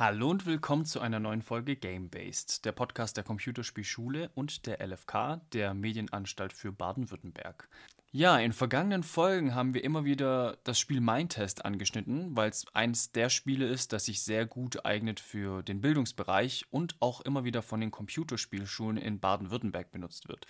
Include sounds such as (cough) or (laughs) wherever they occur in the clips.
Hallo und willkommen zu einer neuen Folge Game-Based, der Podcast der Computerspielschule und der LFK, der Medienanstalt für Baden-Württemberg. Ja, in vergangenen Folgen haben wir immer wieder das Spiel Mindtest angeschnitten, weil es eines der Spiele ist, das sich sehr gut eignet für den Bildungsbereich und auch immer wieder von den Computerspielschulen in Baden-Württemberg benutzt wird.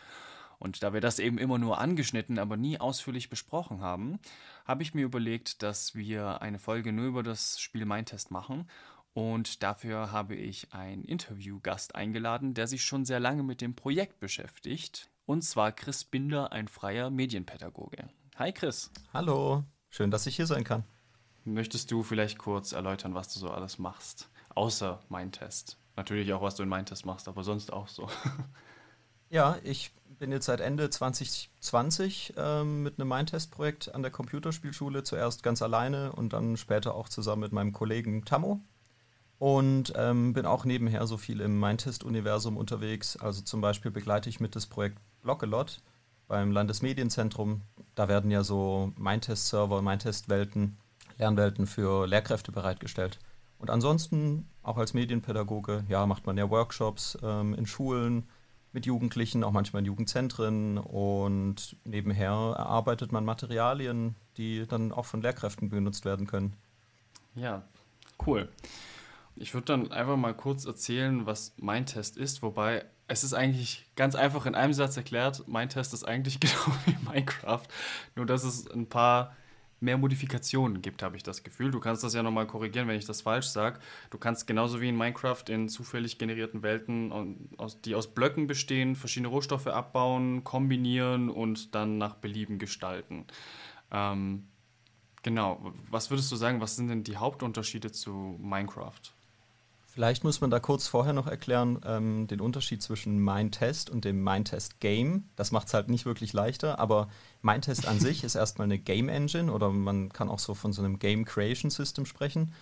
Und da wir das eben immer nur angeschnitten, aber nie ausführlich besprochen haben, habe ich mir überlegt, dass wir eine Folge nur über das Spiel Mindtest machen und dafür habe ich einen Interviewgast eingeladen, der sich schon sehr lange mit dem Projekt beschäftigt. Und zwar Chris Binder, ein freier Medienpädagoge. Hi Chris. Hallo, schön, dass ich hier sein kann. Möchtest du vielleicht kurz erläutern, was du so alles machst? Außer Mindtest. Natürlich auch, was du in Mindtest machst, aber sonst auch so. (laughs) Ja, ich bin jetzt seit Ende 2020 ähm, mit einem Mindtest-Projekt an der Computerspielschule, zuerst ganz alleine und dann später auch zusammen mit meinem Kollegen Tammo. Und ähm, bin auch nebenher so viel im Mindtest-Universum unterwegs. Also zum Beispiel begleite ich mit das Projekt Blockelot beim Landesmedienzentrum. Da werden ja so Mindtest-Server, Mindtest-Welten, Lernwelten für Lehrkräfte bereitgestellt. Und ansonsten, auch als Medienpädagoge, ja, macht man ja Workshops ähm, in Schulen mit Jugendlichen, auch manchmal in Jugendzentren. Und nebenher erarbeitet man Materialien, die dann auch von Lehrkräften benutzt werden können. Ja, cool. Ich würde dann einfach mal kurz erzählen, was mein Test ist, wobei es ist eigentlich ganz einfach in einem Satz erklärt. Mein Test ist eigentlich (laughs) genau wie Minecraft, nur dass es ein paar mehr Modifikationen gibt, habe ich das Gefühl. Du kannst das ja nochmal korrigieren, wenn ich das falsch sage. Du kannst genauso wie in Minecraft in zufällig generierten Welten, die aus Blöcken bestehen, verschiedene Rohstoffe abbauen, kombinieren und dann nach Belieben gestalten. Ähm, genau, was würdest du sagen, was sind denn die Hauptunterschiede zu Minecraft? Vielleicht muss man da kurz vorher noch erklären, ähm, den Unterschied zwischen Mindtest und dem Mindtest Game. Das macht es halt nicht wirklich leichter, aber Mindtest an sich (laughs) ist erstmal eine Game Engine oder man kann auch so von so einem Game Creation System sprechen,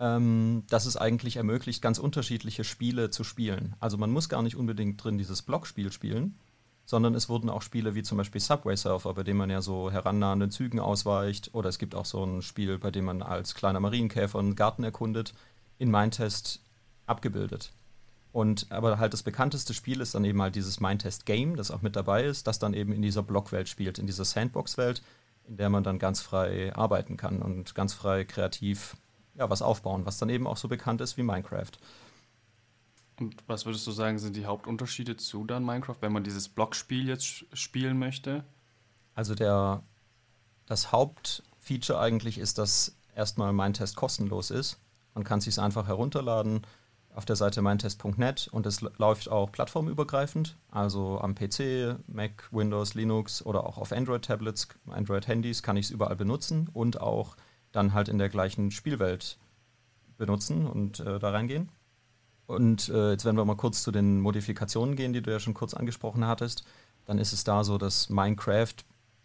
ähm, das es eigentlich ermöglicht, ganz unterschiedliche Spiele zu spielen. Also man muss gar nicht unbedingt drin dieses Blockspiel spielen, sondern es wurden auch Spiele wie zum Beispiel Subway Surfer, bei dem man ja so herannahenden Zügen ausweicht, oder es gibt auch so ein Spiel, bei dem man als kleiner Marienkäfer einen Garten erkundet in Mindtest abgebildet. Und aber halt das bekannteste Spiel ist dann eben halt dieses Mindtest Game, das auch mit dabei ist, das dann eben in dieser Blockwelt spielt, in dieser Sandbox-Welt, in der man dann ganz frei arbeiten kann und ganz frei kreativ ja, was aufbauen, was dann eben auch so bekannt ist wie Minecraft. Und was würdest du sagen, sind die Hauptunterschiede zu dann Minecraft, wenn man dieses Blockspiel jetzt spielen möchte? Also der, das Hauptfeature eigentlich ist, dass erstmal Mindtest kostenlos ist man kann es sich einfach herunterladen auf der Seite meintest.net und es läuft auch plattformübergreifend, also am PC, Mac, Windows, Linux oder auch auf Android-Tablets, Android-Handys kann ich es überall benutzen und auch dann halt in der gleichen Spielwelt benutzen und äh, da reingehen. Und äh, jetzt wenn wir mal kurz zu den Modifikationen gehen, die du ja schon kurz angesprochen hattest, dann ist es da so, dass Minecraft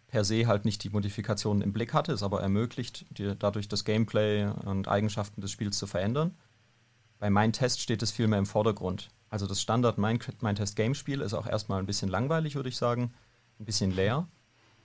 per se halt nicht die Modifikationen im Blick hatte, es aber ermöglicht, dir dadurch das Gameplay und Eigenschaften des Spiels zu verändern. Bei Mein Test steht es vielmehr im Vordergrund. Also das Standard Mein, Test Game Spiel ist auch erstmal ein bisschen langweilig, würde ich sagen, ein bisschen leer,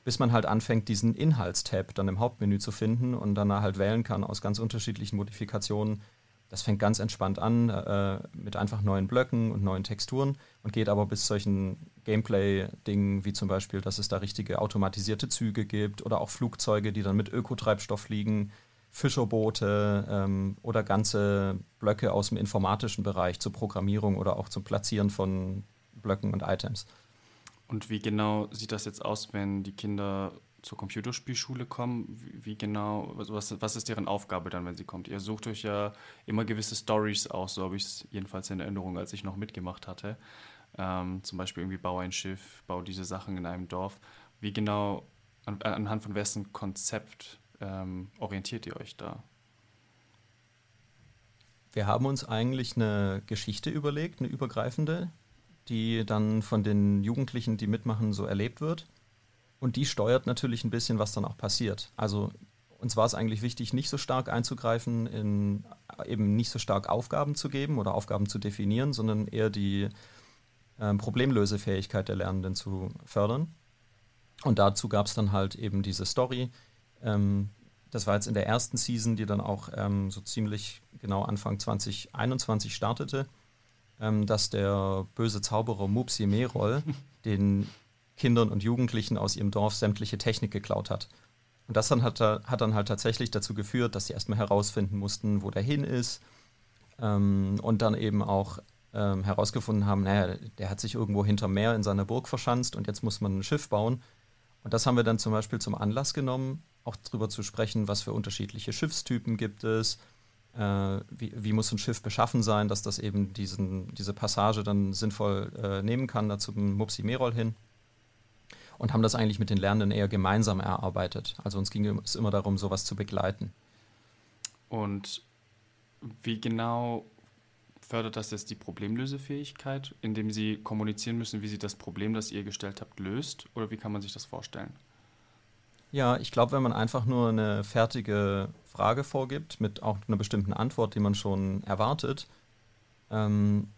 bis man halt anfängt, diesen Inhaltstab dann im Hauptmenü zu finden und dann halt wählen kann aus ganz unterschiedlichen Modifikationen, das fängt ganz entspannt an äh, mit einfach neuen Blöcken und neuen Texturen und geht aber bis solchen Gameplay-Dingen wie zum Beispiel, dass es da richtige automatisierte Züge gibt oder auch Flugzeuge, die dann mit Ökotreibstoff fliegen, Fischerboote ähm, oder ganze Blöcke aus dem informatischen Bereich zur Programmierung oder auch zum Platzieren von Blöcken und Items. Und wie genau sieht das jetzt aus, wenn die Kinder zur Computerspielschule kommen, wie, genau, also was, was ist deren Aufgabe dann, wenn sie kommt? Ihr sucht euch ja immer gewisse Stories aus, so habe ich es jedenfalls in Erinnerung, als ich noch mitgemacht hatte. Ähm, zum Beispiel irgendwie bau ein Schiff, bau diese Sachen in einem Dorf. Wie genau, an, anhand von wessen Konzept ähm, orientiert ihr euch da? Wir haben uns eigentlich eine Geschichte überlegt, eine übergreifende, die dann von den Jugendlichen, die mitmachen, so erlebt wird. Und die steuert natürlich ein bisschen, was dann auch passiert. Also uns war es eigentlich wichtig, nicht so stark einzugreifen, in eben nicht so stark Aufgaben zu geben oder Aufgaben zu definieren, sondern eher die ähm, Problemlösefähigkeit der Lernenden zu fördern. Und dazu gab es dann halt eben diese Story, ähm, das war jetzt in der ersten Season, die dann auch ähm, so ziemlich genau Anfang 2021 startete, ähm, dass der böse Zauberer Mupsi Merol (laughs) den Kindern und Jugendlichen aus ihrem Dorf sämtliche Technik geklaut hat. Und das dann hat, hat dann halt tatsächlich dazu geführt, dass sie erstmal herausfinden mussten, wo der hin ist. Ähm, und dann eben auch ähm, herausgefunden haben, naja, der hat sich irgendwo hinterm Meer in seiner Burg verschanzt und jetzt muss man ein Schiff bauen. Und das haben wir dann zum Beispiel zum Anlass genommen, auch darüber zu sprechen, was für unterschiedliche Schiffstypen gibt es, äh, wie, wie, muss ein Schiff beschaffen sein, dass das eben diesen, diese Passage dann sinnvoll äh, nehmen kann, da zum Mupsi Merol hin. Und haben das eigentlich mit den Lernenden eher gemeinsam erarbeitet. Also uns ging es immer darum, sowas zu begleiten. Und wie genau fördert das jetzt die Problemlösefähigkeit, indem Sie kommunizieren müssen, wie Sie das Problem, das ihr gestellt habt, löst? Oder wie kann man sich das vorstellen? Ja, ich glaube, wenn man einfach nur eine fertige Frage vorgibt, mit auch einer bestimmten Antwort, die man schon erwartet, ähm,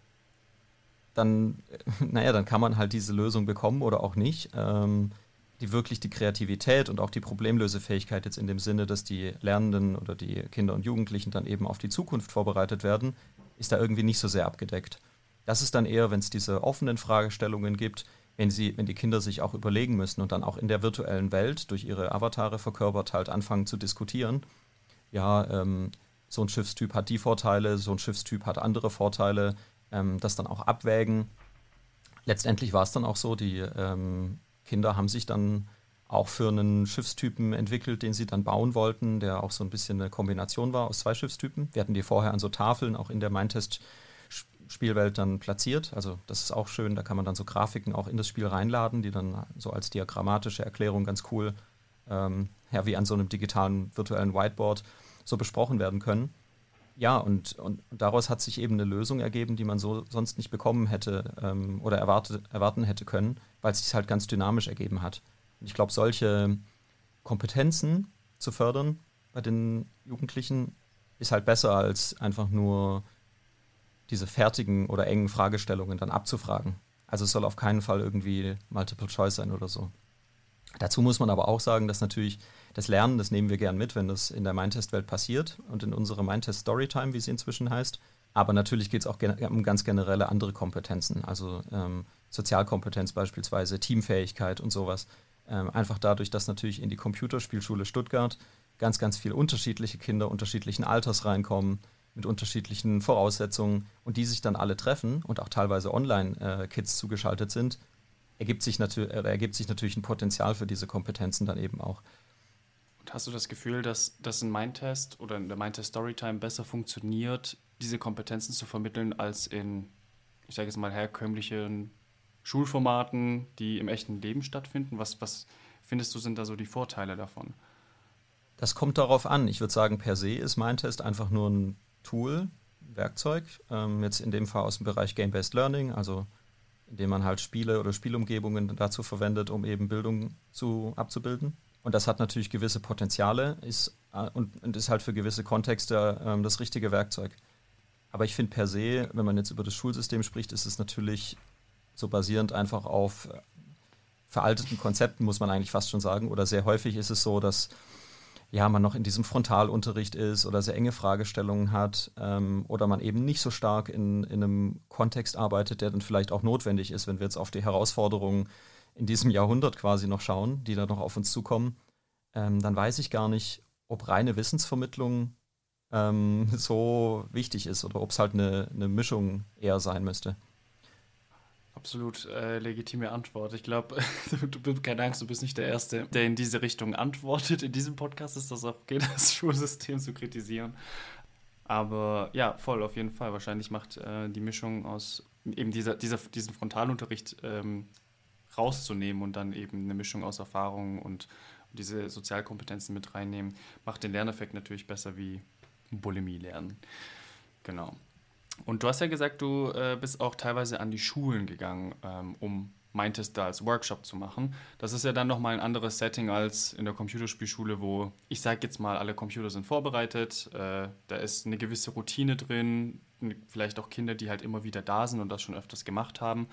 dann, (laughs) naja, dann kann man halt diese Lösung bekommen oder auch nicht. Ähm, die wirklich die Kreativität und auch die Problemlösefähigkeit jetzt in dem Sinne, dass die Lernenden oder die Kinder und Jugendlichen dann eben auf die Zukunft vorbereitet werden, ist da irgendwie nicht so sehr abgedeckt. Das ist dann eher, wenn es diese offenen Fragestellungen gibt, wenn, sie, wenn die Kinder sich auch überlegen müssen und dann auch in der virtuellen Welt durch ihre Avatare verkörpert halt anfangen zu diskutieren. Ja, ähm, so ein Schiffstyp hat die Vorteile, so ein Schiffstyp hat andere Vorteile, ähm, das dann auch abwägen. Letztendlich war es dann auch so, die ähm, Kinder haben sich dann auch für einen Schiffstypen entwickelt, den sie dann bauen wollten, der auch so ein bisschen eine Kombination war aus zwei Schiffstypen. Wir hatten die vorher an so Tafeln auch in der Mindtest-Spielwelt dann platziert. Also das ist auch schön, da kann man dann so Grafiken auch in das Spiel reinladen, die dann so als diagrammatische Erklärung ganz cool, ähm, ja, wie an so einem digitalen virtuellen Whiteboard so besprochen werden können. Ja, und, und, daraus hat sich eben eine Lösung ergeben, die man so sonst nicht bekommen hätte ähm, oder erwartet, erwarten hätte können, weil es sich halt ganz dynamisch ergeben hat. Und ich glaube, solche Kompetenzen zu fördern bei den Jugendlichen ist halt besser als einfach nur diese fertigen oder engen Fragestellungen dann abzufragen. Also es soll auf keinen Fall irgendwie Multiple Choice sein oder so. Dazu muss man aber auch sagen, dass natürlich das Lernen, das nehmen wir gern mit, wenn das in der Mindtest-Welt passiert und in unserer Mindtest Storytime, wie sie inzwischen heißt. Aber natürlich geht es auch um ganz generelle andere Kompetenzen, also ähm, Sozialkompetenz beispielsweise, Teamfähigkeit und sowas. Ähm, einfach dadurch, dass natürlich in die Computerspielschule Stuttgart ganz, ganz viele unterschiedliche Kinder unterschiedlichen Alters reinkommen, mit unterschiedlichen Voraussetzungen und die sich dann alle treffen und auch teilweise Online-Kids äh, zugeschaltet sind, ergibt sich, äh, ergibt sich natürlich ein Potenzial für diese Kompetenzen dann eben auch. Hast du das Gefühl, dass, dass ein Mindtest oder in der Mindtest Storytime besser funktioniert, diese Kompetenzen zu vermitteln, als in, ich sage jetzt mal, herkömmlichen Schulformaten, die im echten Leben stattfinden? Was, was findest du, sind da so die Vorteile davon? Das kommt darauf an. Ich würde sagen, per se ist Mindtest einfach nur ein Tool, ein Werkzeug. Ähm, jetzt in dem Fall aus dem Bereich Game-Based Learning, also indem man halt Spiele oder Spielumgebungen dazu verwendet, um eben Bildung zu, abzubilden. Und das hat natürlich gewisse Potenziale ist, äh, und, und, ist halt für gewisse Kontexte äh, das richtige Werkzeug. Aber ich finde per se, wenn man jetzt über das Schulsystem spricht, ist es natürlich so basierend einfach auf äh, veralteten Konzepten, muss man eigentlich fast schon sagen. Oder sehr häufig ist es so, dass ja, man noch in diesem Frontalunterricht ist oder sehr enge Fragestellungen hat ähm, oder man eben nicht so stark in, in einem Kontext arbeitet, der dann vielleicht auch notwendig ist, wenn wir jetzt auf die Herausforderungen in diesem Jahrhundert quasi noch schauen, die da noch auf uns zukommen, ähm, dann weiß ich gar nicht, ob reine Wissensvermittlung ähm, (laughs) so wichtig ist oder ob es halt eine, eine Mischung eher sein müsste. Absolut äh, legitime Antwort. Ich glaube, (laughs) du, du, keine Angst, du bist nicht der Erste, der in diese Richtung antwortet. In diesem Podcast ist das auch okay, (laughs) das Schulsystem zu kritisieren. Aber ja, voll, auf jeden Fall. Wahrscheinlich macht äh, die Mischung aus eben dieser, dieser, diesen Frontalunterricht ähm, rauszunehmen und dann eben eine Mischung aus Erfahrungen und, diese Sozialkompetenzen mit reinnehmen, macht den Lerneffekt natürlich besser wie Bulimie lernen. Genau. Und du hast ja gesagt, du äh, bist auch teilweise an die Schulen gegangen, ähm, um meintest, da als Workshop zu machen. Das ist ja dann nochmal ein anderes Setting als in der Computerspielschule, wo ich sage jetzt mal, alle Computer sind vorbereitet, äh, da ist eine gewisse Routine drin, vielleicht auch Kinder, die halt immer wieder da sind und das schon öfters gemacht haben.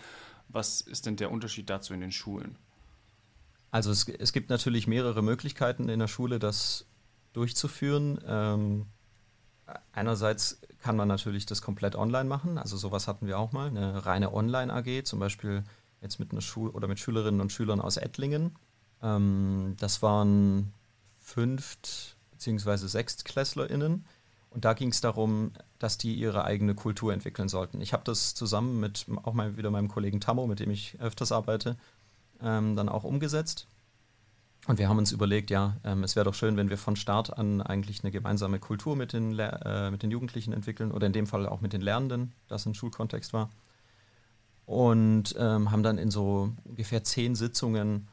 Was ist denn der Unterschied dazu in den Schulen? Also es, es gibt natürlich mehrere Möglichkeiten in der Schule, das durchzuführen. Ähm, einerseits kann man natürlich das komplett online machen, also sowas hatten wir auch mal, eine reine Online-AG, zum Beispiel jetzt mit einer Schule oder mit Schülerinnen und Schülern aus Ettlingen. Ähm, das waren Fünft- bzw. SechstklässlerInnen. Und da ging es darum, dass die ihre eigene Kultur entwickeln sollten. Ich habe das zusammen mit auch mal wieder meinem Kollegen Tammo, mit dem ich öfters arbeite, ähm, dann auch umgesetzt. Und wir haben uns überlegt, ja, ähm, es wäre doch schön, wenn wir von Start an eigentlich eine gemeinsame Kultur mit den, äh, mit den Jugendlichen entwickeln oder in dem Fall auch mit den Lernenden, das im Schulkontext war. Und ähm, haben dann in so ungefähr zehn Sitzungen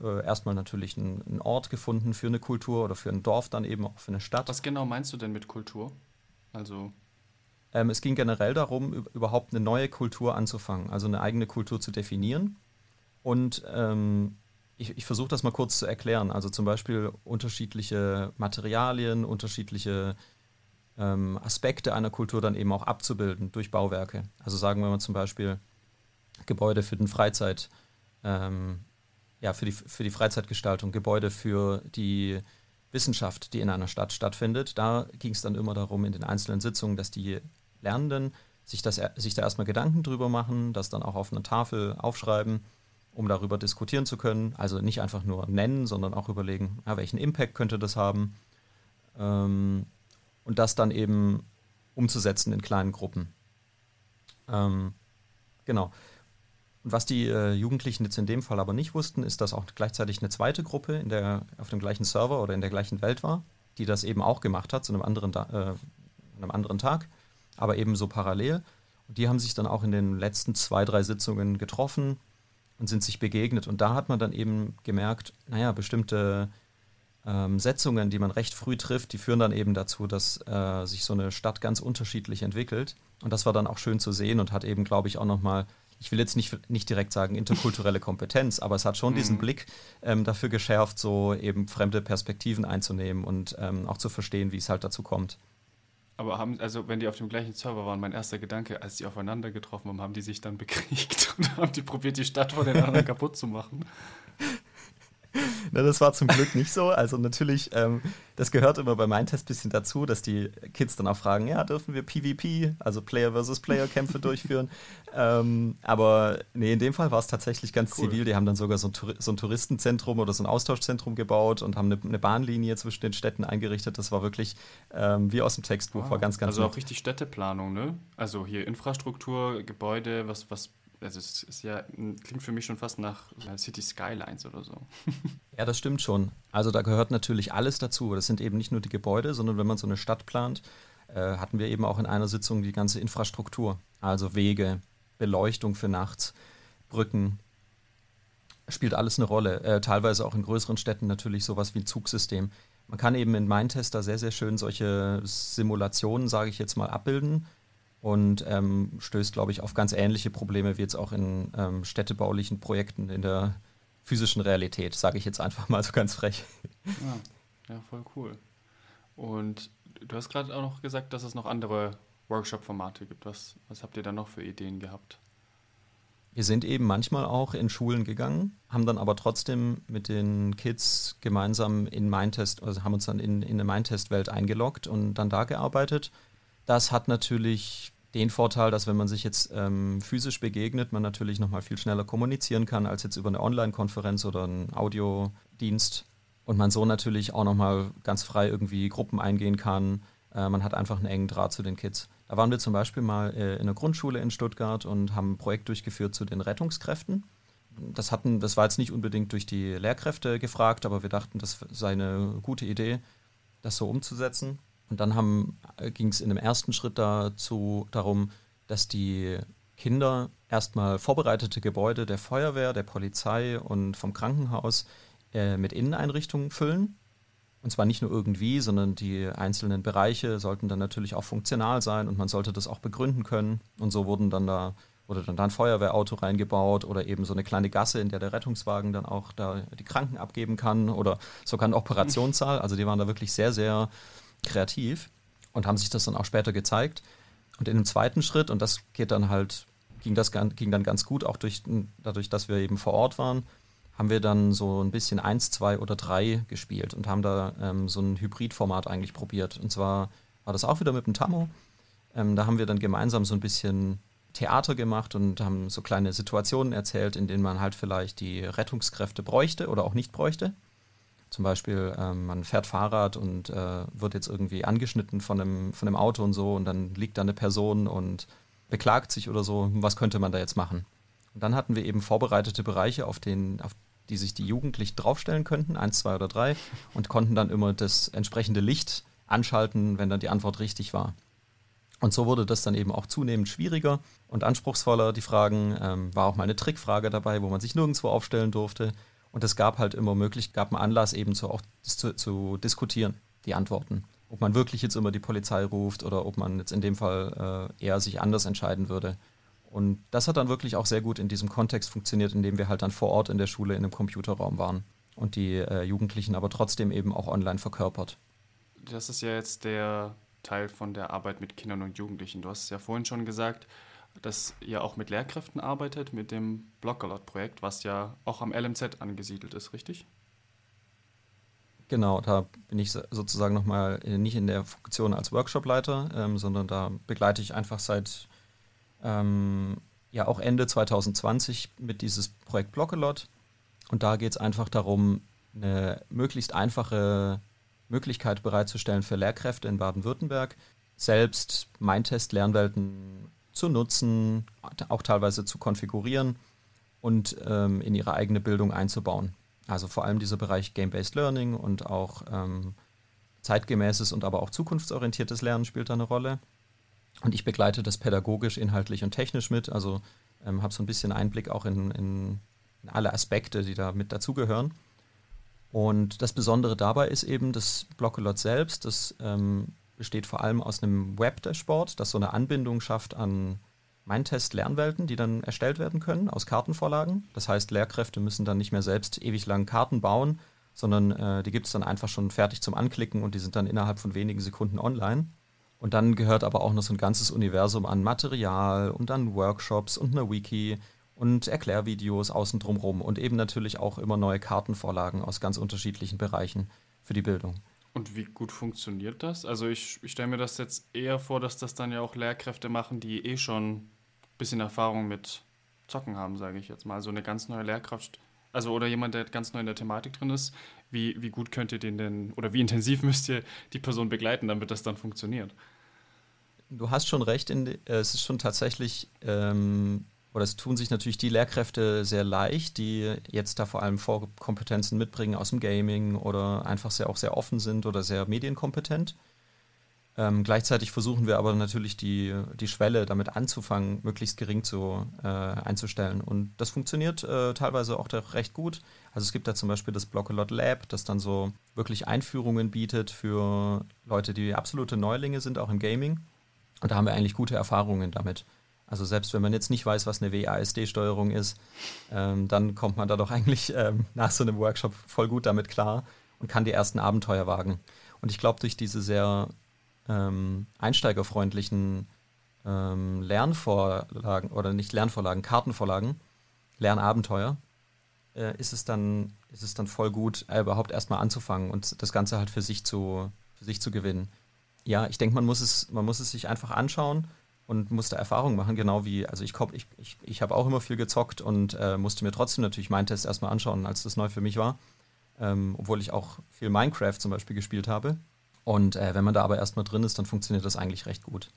äh, erstmal natürlich einen, einen, Ort gefunden für eine Kultur oder für ein Dorf, dann eben auch für eine Stadt. Was genau meinst du denn mit Kultur? Also. Ähm, es ging generell darum, überhaupt eine neue Kultur anzufangen, also eine eigene Kultur zu definieren. Und ähm, ich, ich versuche das mal kurz zu erklären. Also zum Beispiel unterschiedliche Materialien, unterschiedliche ähm, Aspekte einer Kultur dann eben auch abzubilden durch Bauwerke. Also sagen wir mal zum Beispiel Gebäude für den Freizeit, ähm, ja, für die, für die Freizeitgestaltung, Gebäude für die Wissenschaft, die in einer Stadt stattfindet. Da ging es dann immer darum, in den einzelnen Sitzungen, dass die Lernenden sich, das, sich da erstmal Gedanken drüber machen, das dann auch auf einer Tafel aufschreiben, um darüber diskutieren zu können. Also nicht einfach nur nennen, sondern auch überlegen, ja, welchen Impact könnte das haben. Ähm, und das dann eben umzusetzen in kleinen Gruppen. Ähm, genau. Was die äh, Jugendlichen jetzt in dem Fall aber nicht wussten, ist, dass auch gleichzeitig eine zweite Gruppe in der, auf dem gleichen Server oder in der gleichen Welt war, die das eben auch gemacht hat, zu einem anderen, äh, einem anderen Tag, aber eben so parallel. Und die haben sich dann auch in den letzten zwei, drei Sitzungen getroffen und sind sich begegnet. Und da hat man dann eben gemerkt, naja, bestimmte ähm, Setzungen, die man recht früh trifft, die führen dann eben dazu, dass äh, sich so eine Stadt ganz unterschiedlich entwickelt. Und das war dann auch schön zu sehen und hat eben, glaube ich, auch nochmal ich will jetzt nicht, nicht direkt sagen interkulturelle Kompetenz, aber es hat schon mhm. diesen Blick ähm, dafür geschärft, so eben fremde Perspektiven einzunehmen und ähm, auch zu verstehen, wie es halt dazu kommt. Aber haben, also wenn die auf dem gleichen Server waren, mein erster Gedanke, als die aufeinander getroffen haben, haben die sich dann bekriegt (laughs) und haben die probiert, die Stadt vor den anderen (laughs) kaputt zu machen. (laughs) Na, das war zum Glück nicht so. Also natürlich, ähm, das gehört immer bei meinem Test ein bisschen dazu, dass die Kids dann auch fragen, ja, dürfen wir PvP, also Player versus Player Kämpfe durchführen? (laughs) Ähm, aber nee, in dem Fall war es tatsächlich ganz cool. zivil. Die haben dann sogar so ein, so ein, Touristenzentrum oder so ein Austauschzentrum gebaut und haben eine, eine Bahnlinie zwischen den Städten eingerichtet. Das war wirklich ähm, wie aus dem Textbuch, ah, war ganz, ganz Also nett. auch richtig Städteplanung, ne? Also hier Infrastruktur, Gebäude, was, was also es ist ja, klingt für mich schon fast nach City Skylines oder so. (laughs) Ja, das stimmt schon. Also da gehört natürlich alles dazu. Das sind eben nicht nur die Gebäude, sondern wenn man so eine Stadt plant, äh, hatten wir eben auch in einer Sitzung die ganze Infrastruktur. Also Wege, Beleuchtung für nachts, Brücken. Spielt alles eine Rolle. Äh, teilweise auch in größeren Städten natürlich sowas wie ein Zugsystem. Man kann eben in Mindtester sehr, sehr schön solche Simulationen, sage ich jetzt mal, abbilden und ähm, stößt, glaube ich, auf ganz ähnliche Probleme wie jetzt auch in ähm, städtebaulichen Projekten in der physischen Realität, sage ich jetzt einfach mal so ganz frech. Ja, ja voll cool. Und du hast gerade auch noch gesagt, dass es noch andere Workshop-Formate gibt. Was, was habt ihr da noch für Ideen gehabt? Wir sind eben manchmal auch in Schulen gegangen, haben dann aber trotzdem mit den Kids gemeinsam in Mindtest, also haben uns dann in, in eine Mindtest-Welt eingeloggt und dann da gearbeitet das hat natürlich den Vorteil, dass wenn man sich jetzt ähm, physisch begegnet, man natürlich nochmal viel schneller kommunizieren kann als jetzt über eine Online-Konferenz oder einen Audiodienst und man so natürlich auch nochmal ganz frei irgendwie Gruppen eingehen kann. Äh, man hat einfach einen engen Draht zu den Kids. Da waren wir zum Beispiel mal äh, in einer Grundschule in Stuttgart und haben ein Projekt durchgeführt zu den Rettungskräften. Das, hatten, das war jetzt nicht unbedingt durch die Lehrkräfte gefragt, aber wir dachten, das sei eine gute Idee, das so umzusetzen. Und dann äh, ging es in dem ersten Schritt dazu darum, dass die Kinder erstmal vorbereitete Gebäude der Feuerwehr, der Polizei und vom Krankenhaus äh, mit Inneneinrichtungen füllen. Und zwar nicht nur irgendwie, sondern die einzelnen Bereiche sollten dann natürlich auch funktional sein und man sollte das auch begründen können. Und so wurden dann da, wurde dann da ein Feuerwehrauto reingebaut oder eben so eine kleine Gasse, in der der Rettungswagen dann auch da die Kranken abgeben kann oder sogar ein Operationssaal. Also die waren da wirklich sehr, sehr kreativ und haben sich das dann auch später gezeigt. Und in dem zweiten Schritt, und das geht dann halt, ging das ging dann ganz gut, auch durch, dadurch, dass wir eben vor Ort waren, haben wir dann so ein bisschen eins, zwei oder drei gespielt und haben da ähm, so ein Hybridformat eigentlich probiert. Und zwar war das auch wieder mit dem Tammo. Ähm, da haben wir dann gemeinsam so ein bisschen Theater gemacht und haben so kleine Situationen erzählt, in denen man halt vielleicht die Rettungskräfte bräuchte oder auch nicht bräuchte. Zum Beispiel, ähm, man fährt Fahrrad und äh, wird jetzt irgendwie angeschnitten von einem, von einem Auto und so und dann liegt da eine Person und beklagt sich oder so. Was könnte man da jetzt machen? Und dann hatten wir eben vorbereitete Bereiche, auf, den, auf die sich die Jugendlichen draufstellen könnten, eins, zwei oder drei, und konnten dann immer das entsprechende Licht anschalten, wenn dann die Antwort richtig war. Und so wurde das dann eben auch zunehmend schwieriger und anspruchsvoller. Die Fragen ähm, war auch mal eine Trickfrage dabei, wo man sich nirgendwo aufstellen durfte. Und es gab halt immer möglich, gab einen Anlass eben zu, auch zu, zu diskutieren, die Antworten. Ob man wirklich jetzt immer die Polizei ruft oder ob man jetzt in dem Fall äh, eher sich anders entscheiden würde. Und das hat dann wirklich auch sehr gut in diesem Kontext funktioniert, in dem wir halt dann vor Ort in der Schule in einem Computerraum waren und die äh, Jugendlichen aber trotzdem eben auch online verkörpert. Das ist ja jetzt der Teil von der Arbeit mit Kindern und Jugendlichen. Du hast es ja vorhin schon gesagt, dass ihr auch mit Lehrkräften arbeitet, mit dem Blockalot-Projekt, was ja auch am LMZ angesiedelt ist, richtig? Genau, da bin ich sozusagen nochmal nicht in der Funktion als Workshopleiter, ähm, sondern da begleite ich einfach seit ähm, ja auch Ende 2020 mit dieses Projekt Blockalot. Und da geht es einfach darum, eine möglichst einfache Möglichkeit bereitzustellen für Lehrkräfte in Baden-Württemberg, selbst Mindtest-Lernwelten zu nutzen, auch teilweise zu konfigurieren und ähm, in ihre eigene Bildung einzubauen. Also vor allem dieser Bereich Game-Based Learning und auch ähm, zeitgemäßes und aber auch zukunftsorientiertes Lernen spielt da eine Rolle. Und ich begleite das pädagogisch, inhaltlich und technisch mit. Also ähm, habe so ein bisschen Einblick auch in, in, in alle Aspekte, die da mit dazugehören. Und das Besondere dabei ist eben das Blockelot selbst. Das ähm, besteht vor allem aus einem Web-Dashboard, das so eine Anbindung schafft an Mindtest-Lernwelten, die dann erstellt werden können aus Kartenvorlagen. Das heißt, Lehrkräfte müssen dann nicht mehr selbst ewig lang Karten bauen, sondern äh, die gibt es dann einfach schon fertig zum Anklicken und die sind dann innerhalb von wenigen Sekunden online. Und dann gehört aber auch noch so ein ganzes Universum an Material und an Workshops und eine Wiki und Erklärvideos außen drumherum und eben natürlich auch immer neue Kartenvorlagen aus ganz unterschiedlichen Bereichen für die Bildung. Und wie gut funktioniert das? Also ich, ich stelle mir das jetzt eher vor, dass das dann ja auch Lehrkräfte machen, die eh schon ein bisschen Erfahrung mit Zocken haben, sage ich jetzt mal. So eine ganz neue Lehrkraft, also oder jemand, der ganz neu in der Thematik drin ist. Wie, wie gut könnt ihr den denn, oder wie (laughs) intensiv müsst ihr die Person begleiten, damit das dann funktioniert? Du hast schon recht, in, äh, es ist schon tatsächlich ähm, oder es tun sich natürlich die Lehrkräfte sehr leicht, die jetzt da vor allem Vorkompetenzen mitbringen aus dem Gaming oder einfach sehr auch sehr offen sind oder sehr medienkompetent. Ähm, gleichzeitig versuchen wir aber natürlich die, die Schwelle damit anzufangen, möglichst gering zu, äh, einzustellen. Und das funktioniert äh, teilweise auch recht gut. Also es gibt da zum Beispiel das Blockalot Lab, das dann so wirklich Einführungen bietet für Leute, die absolute Neulinge sind, auch im Gaming. Und da haben wir eigentlich gute Erfahrungen damit. Also selbst wenn man jetzt nicht weiß, was eine WASD-Steuerung ist, ähm, dann kommt man da doch eigentlich ähm, nach so einem Workshop voll gut damit klar und kann die ersten Abenteuer wagen. Und ich glaube, durch diese sehr ähm, einsteigerfreundlichen ähm, Lernvorlagen oder nicht Lernvorlagen, Kartenvorlagen, Lernabenteuer, äh, ist, es dann, ist es dann voll gut, äh, überhaupt erstmal anzufangen und das Ganze halt für sich zu, für sich zu gewinnen. Ja, ich denke, man man muss es sich einfach anschauen und musste Erfahrungen machen, genau wie, also ich, ich, ich, ich habe auch immer viel gezockt und äh, musste mir trotzdem natürlich meinen Test erstmal anschauen, als das neu für mich war. Ähm, obwohl ich auch viel Minecraft zum Beispiel gespielt habe. Und äh, wenn man da aber erstmal drin ist, dann funktioniert das eigentlich recht gut.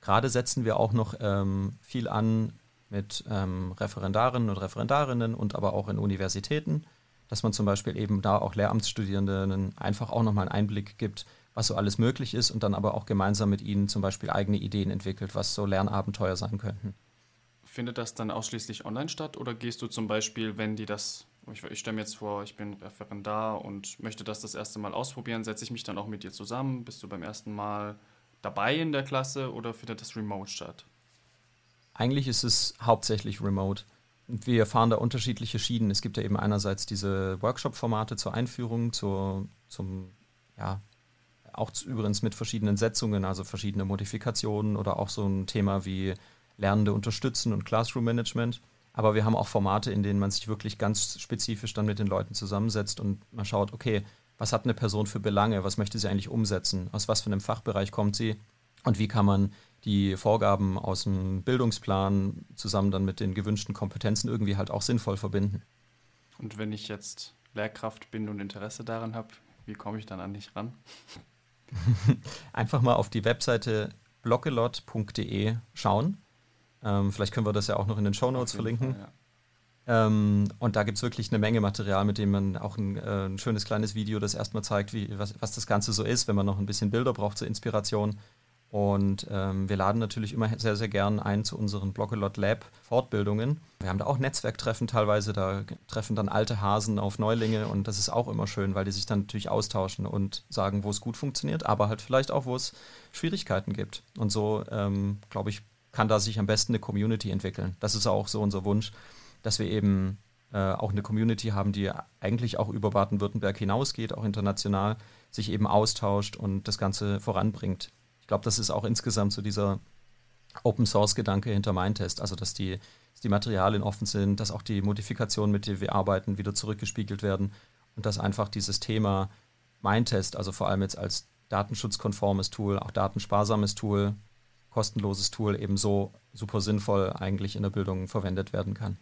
Gerade setzen wir auch noch ähm, viel an mit ähm, Referendarinnen und Referendarinnen und aber auch in Universitäten, dass man zum Beispiel eben da auch Lehramtsstudierenden einfach auch nochmal einen Einblick gibt, was so alles möglich ist und dann aber auch gemeinsam mit ihnen zum Beispiel eigene Ideen entwickelt, was so Lernabenteuer sein könnten. Findet das dann ausschließlich online statt oder gehst du zum Beispiel, wenn die das, ich, ich stelle mir jetzt vor, ich bin Referendar und möchte das das erste Mal ausprobieren, setze ich mich dann auch mit dir zusammen? Bist du beim ersten Mal dabei in der Klasse oder findet das remote statt? Eigentlich ist es hauptsächlich remote. Wir fahren da unterschiedliche Schienen. Es gibt ja eben einerseits diese Workshop-Formate zur Einführung, zur, zum ja, auch übrigens mit verschiedenen Setzungen, also verschiedene Modifikationen oder auch so ein Thema wie Lernende unterstützen und Classroom Management. Aber wir haben auch Formate, in denen man sich wirklich ganz spezifisch dann mit den Leuten zusammensetzt und man schaut, okay, was hat eine Person für Belange, was möchte sie eigentlich umsetzen, aus was für einem Fachbereich kommt sie und wie kann man die Vorgaben aus dem Bildungsplan zusammen dann mit den gewünschten Kompetenzen irgendwie halt auch sinnvoll verbinden. Und wenn ich jetzt Lehrkraft bin und Interesse daran habe, wie komme ich dann an dich ran? (laughs) Einfach mal auf die Webseite bloggelot.de schauen. Ähm, vielleicht können wir das ja auch noch in den Show Notes verlinken. Fall, ja. ähm, und da gibt es wirklich eine Menge Material, mit dem man auch ein, äh, ein schönes kleines Video, das erstmal zeigt, wie, was, was das Ganze so ist, wenn man noch ein bisschen Bilder braucht zur Inspiration. Und ähm, wir laden natürlich immer sehr, sehr gern ein zu unseren Bloggelot Lab Fortbildungen. Wir haben da auch Netzwerktreffen teilweise, da treffen dann alte Hasen auf Neulinge und das ist auch immer schön, weil die sich dann natürlich austauschen und sagen, wo es gut funktioniert, aber halt vielleicht auch, wo es Schwierigkeiten gibt. Und so, ähm, glaube ich, kann da sich am besten eine Community entwickeln. Das ist auch so unser Wunsch, dass wir eben äh, auch eine Community haben, die eigentlich auch über Baden-Württemberg hinausgeht, auch international, sich eben austauscht und das Ganze voranbringt. Ich glaube, das ist auch insgesamt so dieser Open Source Gedanke hinter Mindtest, also dass die, dass die Materialien offen sind, dass auch die Modifikationen, mit denen wir arbeiten, wieder zurückgespiegelt werden und dass einfach dieses Thema Mindtest, also vor allem jetzt als datenschutzkonformes Tool, auch datensparsames Tool, kostenloses Tool eben so super sinnvoll eigentlich in der Bildung verwendet werden kann.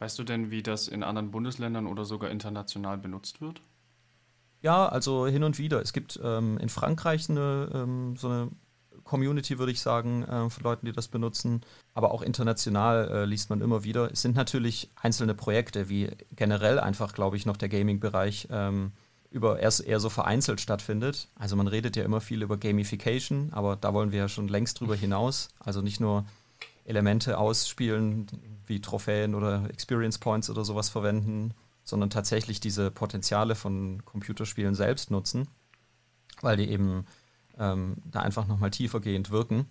Weißt du denn, wie das in anderen Bundesländern oder sogar international benutzt wird? Ja, also hin und wieder. Es gibt ähm, in Frankreich eine, ähm, so eine Community, würde ich sagen, äh, von Leuten, die das benutzen. Aber auch international äh, liest man immer wieder. Es sind natürlich einzelne Projekte, wie generell einfach, glaube ich, noch der Gaming-Bereich ähm, über eher, eher so vereinzelt stattfindet. Also man redet ja immer viel über Gamification, aber da wollen wir ja schon längst drüber hinaus. Also nicht nur Elemente ausspielen wie Trophäen oder Experience Points oder sowas verwenden, sondern tatsächlich diese Potenziale von Computerspielen selbst nutzen, weil die eben ähm, da einfach nochmal tiefergehend wirken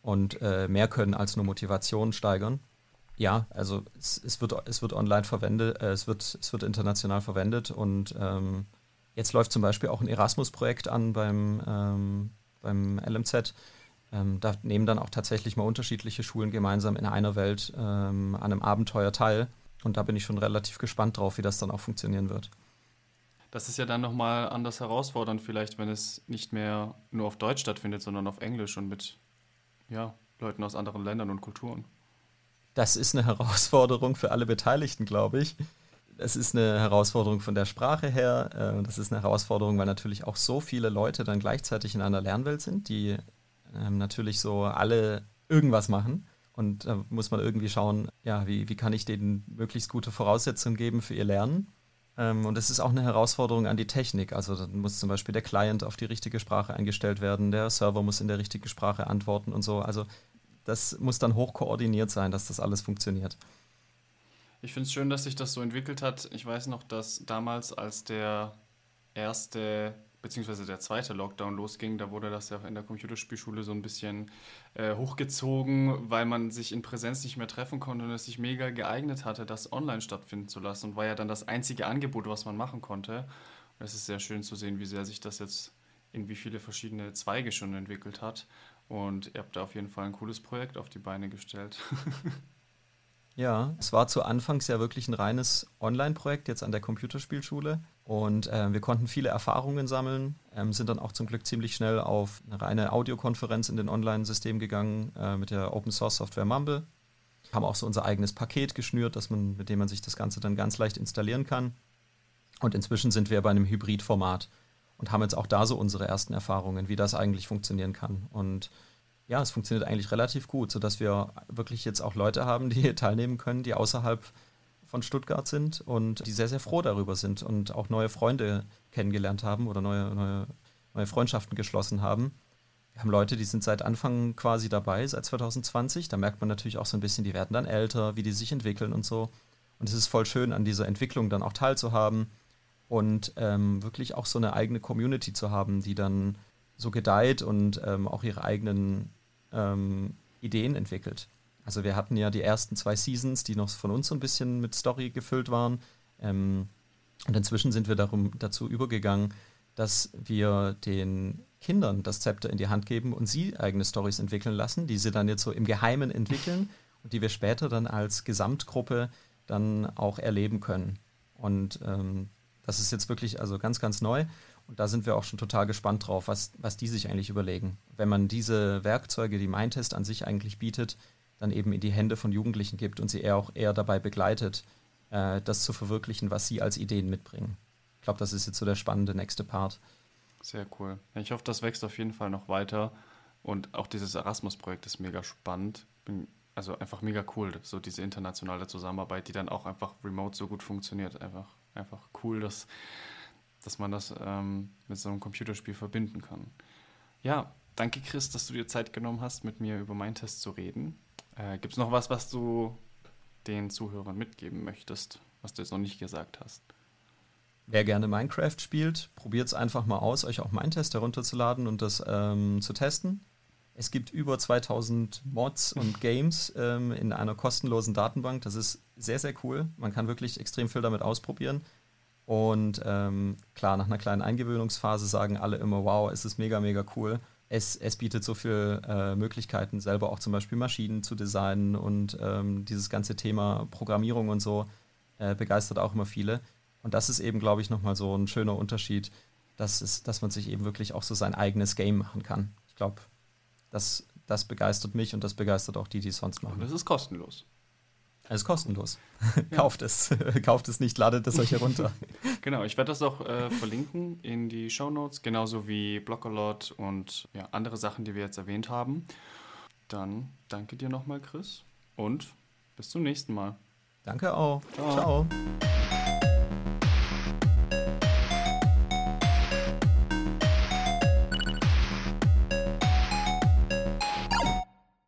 und äh, mehr können als nur Motivation steigern. Ja, also es, es, wird, es wird online verwendet, äh, es, wird, es wird international verwendet und ähm, jetzt läuft zum Beispiel auch ein Erasmus-Projekt an beim, ähm, beim LMZ. Ähm, da nehmen dann auch tatsächlich mal unterschiedliche Schulen gemeinsam in einer Welt ähm, an einem Abenteuer teil und da bin ich schon relativ gespannt drauf, wie das dann auch funktionieren wird. Das ist ja dann nochmal anders herausfordernd, vielleicht, wenn es nicht mehr nur auf Deutsch stattfindet, sondern auf Englisch und mit ja, Leuten aus anderen Ländern und Kulturen. Das ist eine (laughs) Herausforderung für alle Beteiligten, glaube ich. Es ist eine Herausforderung von der Sprache her. Äh, das ist eine Herausforderung, weil natürlich auch so viele Leute dann gleichzeitig in einer Lernwelt sind, die ähm, natürlich so alle irgendwas machen. Und da muss man irgendwie schauen, ja, wie, wie kann ich denen möglichst gute Voraussetzungen geben für ihr Lernen. Ähm, und es ist auch eine Herausforderung an die Technik. Also dann muss zum Beispiel der Client auf die richtige Sprache eingestellt werden, der Server muss in der richtigen Sprache antworten und so. Also das muss dann hoch koordiniert sein, dass das alles funktioniert. Ich finde es schön, dass sich das so entwickelt hat. Ich weiß noch, dass damals, als der erste beziehungsweise der zweite Lockdown losging, da wurde das ja in der Computerspielschule so ein bisschen äh, hochgezogen, weil man sich in Präsenz nicht mehr treffen konnte und es sich mega geeignet hatte, das online stattfinden zu lassen und war ja dann das einzige Angebot, was man machen konnte. Und es ist sehr schön zu sehen, wie sehr sich das jetzt in wie viele verschiedene Zweige schon entwickelt hat. Und ihr habt da auf jeden Fall ein cooles Projekt auf die Beine gestellt. (laughs) Ja, es war zu Anfangs ja wirklich ein reines Online-Projekt jetzt an der Computerspielschule. Und äh, wir konnten viele Erfahrungen sammeln, ähm, sind dann auch zum Glück ziemlich schnell auf eine reine Audiokonferenz in den Online-System gegangen äh, mit der Open Source Software Mumble. Haben auch so unser eigenes Paket geschnürt, dass man, mit dem man sich das Ganze dann ganz leicht installieren kann. Und inzwischen sind wir bei einem Hybrid-Format und haben jetzt auch da so unsere ersten Erfahrungen, wie das eigentlich funktionieren kann. Und ja, es funktioniert eigentlich relativ gut, sodass wir wirklich jetzt auch Leute haben, die (laughs) teilnehmen können, die außerhalb von Stuttgart sind und die sehr, sehr froh darüber sind und auch neue Freunde kennengelernt haben oder neue, neue, neue Freundschaften geschlossen haben. Wir haben Leute, die sind seit Anfang quasi dabei, seit 2020. Da merkt man natürlich auch so ein bisschen, die werden dann älter, wie die sich entwickeln und so. Und es ist voll schön, an dieser Entwicklung dann auch teilzuhaben und ähm, wirklich auch so eine eigene Community zu haben, die dann so gedeiht und ähm, auch ihre eigenen ähm, Ideen entwickelt. Also wir hatten ja die ersten zwei Seasons, die noch von uns so ein bisschen mit Story gefüllt waren. Ähm, und inzwischen sind wir darum, dazu übergegangen, dass wir den Kindern das Zepter in die Hand geben und sie eigene Stories entwickeln lassen, die sie dann jetzt so im Geheimen entwickeln (laughs) und die wir später dann als Gesamtgruppe dann auch erleben können. Und ähm, das ist jetzt wirklich also ganz, ganz neu. Und da sind wir auch schon total gespannt drauf, was, was die sich eigentlich überlegen. Wenn man diese Werkzeuge, die Mindtest an sich eigentlich bietet, dann eben in die Hände von Jugendlichen gibt und sie eher auch eher dabei begleitet, äh, das zu verwirklichen, was sie als Ideen mitbringen. Ich glaube, das ist jetzt so der spannende nächste Part. Sehr cool. Ich hoffe, das wächst auf jeden Fall noch weiter. Und auch dieses Erasmus-Projekt ist mega spannend. Bin also einfach mega cool, so diese internationale Zusammenarbeit, die dann auch einfach remote so gut funktioniert. Einfach, einfach cool, dass, dass man das ähm, mit so einem Computerspiel verbinden kann. Ja, danke Chris, dass du dir Zeit genommen hast, mit mir über meinen Test zu reden. Äh, Gibt es noch was, was du den Zuhörern mitgeben möchtest, was du jetzt noch nicht gesagt hast? Wer gerne Minecraft spielt, probiert es einfach mal aus, euch auch Mindtest herunterzuladen und das ähm, zu testen. Es gibt über 2000 Mods (laughs) und Games ähm, in einer kostenlosen Datenbank. Das ist sehr, sehr cool. Man kann wirklich extrem viel damit ausprobieren. Und ähm, klar, nach einer kleinen Eingewöhnungsphase sagen alle immer, wow, es ist mega, mega cool. Es, es bietet so viele äh, Möglichkeiten, selber auch zum Beispiel Maschinen zu designen und ähm, dieses ganze Thema Programmierung und so äh, begeistert auch immer viele. Und das ist eben, glaube ich, nochmal so ein schöner Unterschied, dass, es, dass man sich eben wirklich auch so sein eigenes Game machen kann. Ich glaube, das, das begeistert mich und das begeistert auch die, die es sonst machen. Und es ist kostenlos. Es ist kostenlos. Ja. Kauft es. (laughs) Kauft es nicht, ladet es euch herunter. (laughs) genau, ich werde das auch äh, verlinken in die Show Notes, genauso wie Blockalot und ja, andere Sachen, die wir jetzt erwähnt haben. Dann danke dir nochmal, Chris, und bis zum nächsten Mal. Danke auch. Ciao. Ciao.